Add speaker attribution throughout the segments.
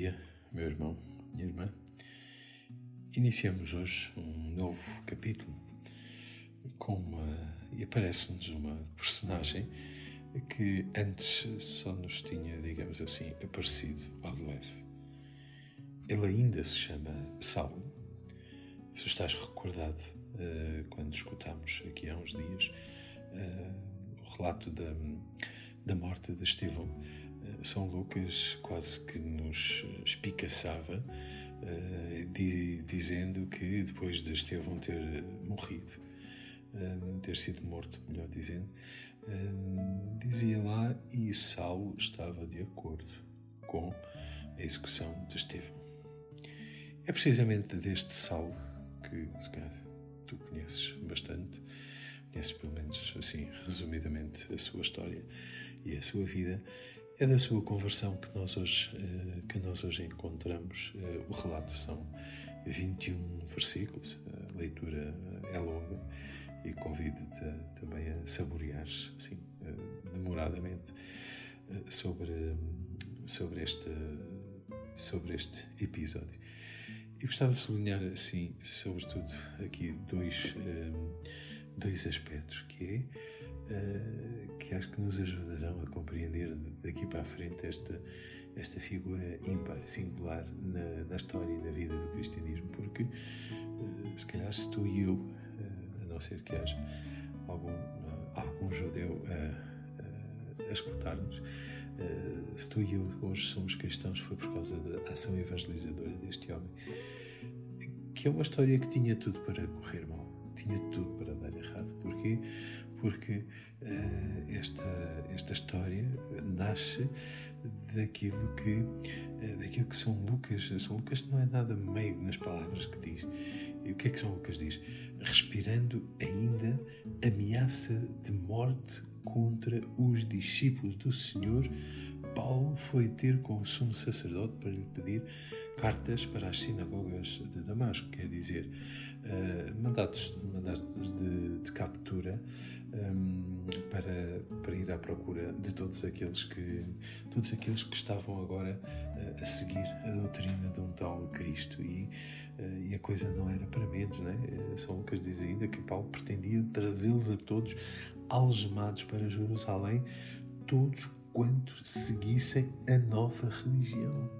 Speaker 1: dia, meu irmão, minha irmã. Iniciamos hoje um novo capítulo com uma, e aparece-nos uma personagem que antes só nos tinha, digamos assim, aparecido ao leve. Ele ainda se chama Saulo. Se estás recordado, uh, quando escutámos aqui há uns dias uh, o relato da, da morte de Estevão, são Lucas quase que nos espicaçava, di, dizendo que depois de Estevão ter morrido, uh, ter sido morto, melhor dizendo, uh, dizia lá e Saulo estava de acordo com a execução de Estevão. É precisamente deste Saulo que, se calhar, tu conheces bastante, conheces pelo menos assim, resumidamente, a sua história e a sua vida, é da sua conversão que nós hoje, eh, que nós hoje encontramos. Eh, o relato são 21 versículos, a leitura é longa e convido-te também a saborear assim, demoradamente sobre, sobre, este, sobre este episódio. E gostava de sublinhar, assim, sobretudo aqui, dois, dois aspectos, que é que acho que nos ajudarão a compreender daqui para a frente esta, esta figura ímpar, singular na, na história e na vida do cristianismo, porque uh, se calhar se tu e eu, uh, a não ser que haja algum, algum judeu a, a, a escutar-nos, se tu e eu hoje somos cristãos foi por causa da ação evangelizadora deste homem, que é uma história que tinha tudo para correr mal tinha tudo para dar errado. Porquê? Porque uh, esta, esta história nasce daquilo que, uh, daquilo que São Lucas, São Lucas não é nada meio nas palavras que diz. E o que é que São Lucas diz? Respirando ainda ameaça de morte contra os discípulos do Senhor, Paulo foi ter com o sumo sacerdote para lhe pedir cartas para as sinagogas de Damasco, quer dizer, uh, mandatos, mandatos de, de captura um, ehm, para, para ir à procura de todos aqueles que, todos aqueles que estavam agora uh, a seguir a doutrina de um tal Cristo. E, uh, e a coisa não era para menos, né? São Lucas diz ainda que Paulo pretendia trazê-los a todos algemados para Jerusalém, todos quantos seguissem a nova religião.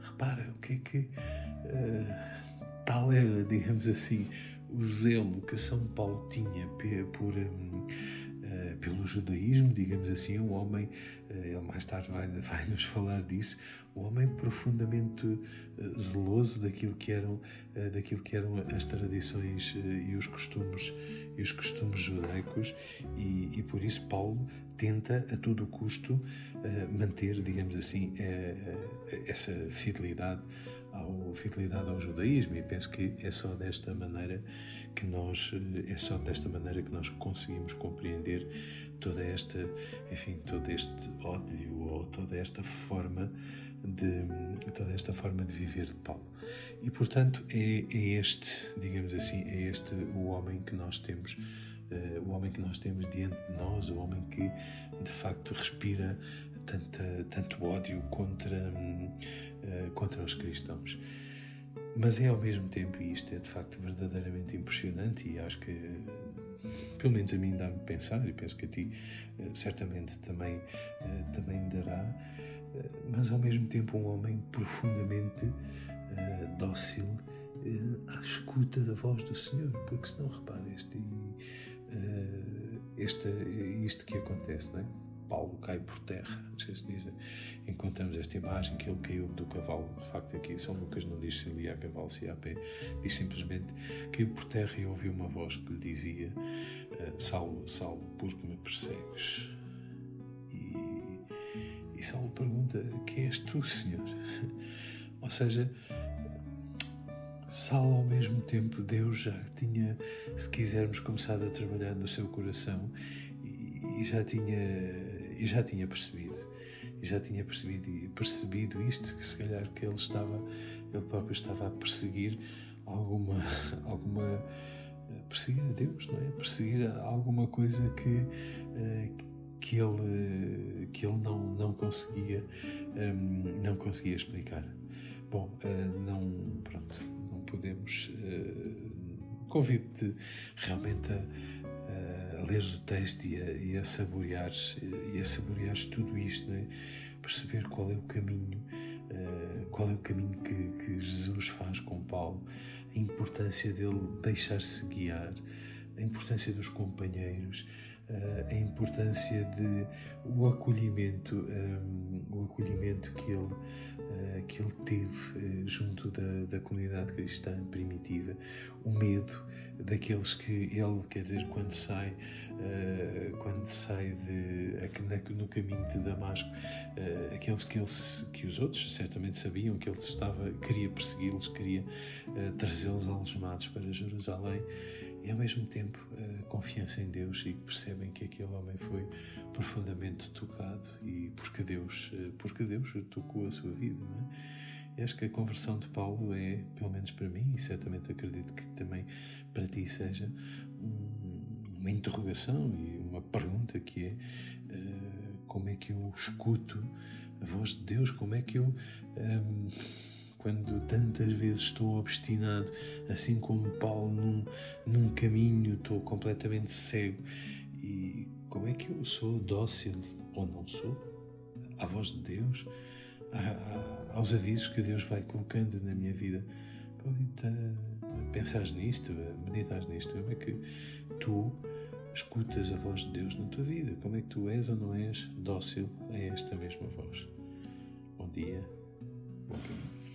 Speaker 1: Repara o que é que uh, tal era, digamos assim, o zelo que São Paulo tinha por, um, pelo judaísmo, digamos assim, um homem, uh, ele mais tarde vai, vai nos falar disso, um homem profundamente zeloso daquilo que eram, daquilo que eram as tradições e os costumes e os costumes judaicos e, e por isso Paulo tenta a todo custo manter, digamos assim, essa fidelidade ao fidelidade ao judaísmo e penso que é só desta maneira que nós é só desta maneira que nós conseguimos compreender toda esta enfim todo este ódio ou toda esta forma de toda esta forma de viver de Paulo. E portanto é, é este digamos assim é este o homem que nós temos uh, o homem que nós temos diante de nós, o homem que de facto respira tanta, tanto ódio contra, uh, contra os cristãos. Mas é ao mesmo tempo, e isto é de facto verdadeiramente impressionante, e acho que pelo menos a mim dá-me pensar, e penso que a ti uh, certamente também, também dará, mas ao mesmo tempo um homem profundamente dócil à escuta da voz do Senhor, porque senão repara, este, este, isto que acontece, não é? Paulo cai por terra, não sei se dizem. Encontramos esta imagem que ele caiu do cavalo. De facto, aqui São Lucas não diz se ele ia a cavalo, se ia a pé, diz simplesmente caiu por terra e ouviu uma voz que lhe dizia: uh, Saulo, Saulo, por que me persegues? E, e Saulo pergunta: Quem és tu, Senhor? Ou seja, Saulo, ao mesmo tempo, Deus já tinha, se quisermos, começado a trabalhar no seu coração e, já tinha, e já tinha percebido. E já tinha percebido, percebido isto, que se calhar que ele estava, ele próprio estava a perseguir alguma, alguma perseguir a Deus, não é? Perseguir alguma coisa que, eh, que ele, que ele não, não, conseguia, um, não conseguia explicar. Bom, uh, não, pronto, não podemos. Convido-te realmente a, a ler o texto e a, e a saboreares, e a saboreares tudo isto, né? perceber qual é o caminho, uh, qual é o caminho que, que Jesus faz com Paulo, a importância dele deixar-se guiar, a importância dos companheiros, uh, a importância de o acolhimento, um, o acolhimento que ele, uh, que ele teve uh, junto da, da comunidade cristã primitiva, o medo daqueles que ele, quer dizer, quando sai, quando sai de, no caminho de Damasco, aqueles que, ele, que os outros certamente sabiam que ele estava, queria persegui-los, queria trazê-los algemados para Jerusalém e ao mesmo tempo a confiança em Deus e percebem que aquele homem foi profundamente tocado e porque Deus, eh, porque Deus tocou a sua vida. Não é? E acho que a conversão de Paulo é, pelo menos para mim, e certamente acredito que também para ti seja, uma interrogação e uma pergunta que é eh, como é que eu escuto a voz de Deus, como é que eu. Um, quando tantas vezes estou obstinado, assim como Paulo, num, num caminho, estou completamente cego. E como é que eu sou dócil ou não sou à voz de Deus, aos avisos que Deus vai colocando na minha vida? A pensar nisto, a meditar nisto. Como é que tu escutas a voz de Deus na tua vida? Como é que tu és ou não és dócil a esta mesma voz? Bom dia, bom caminho.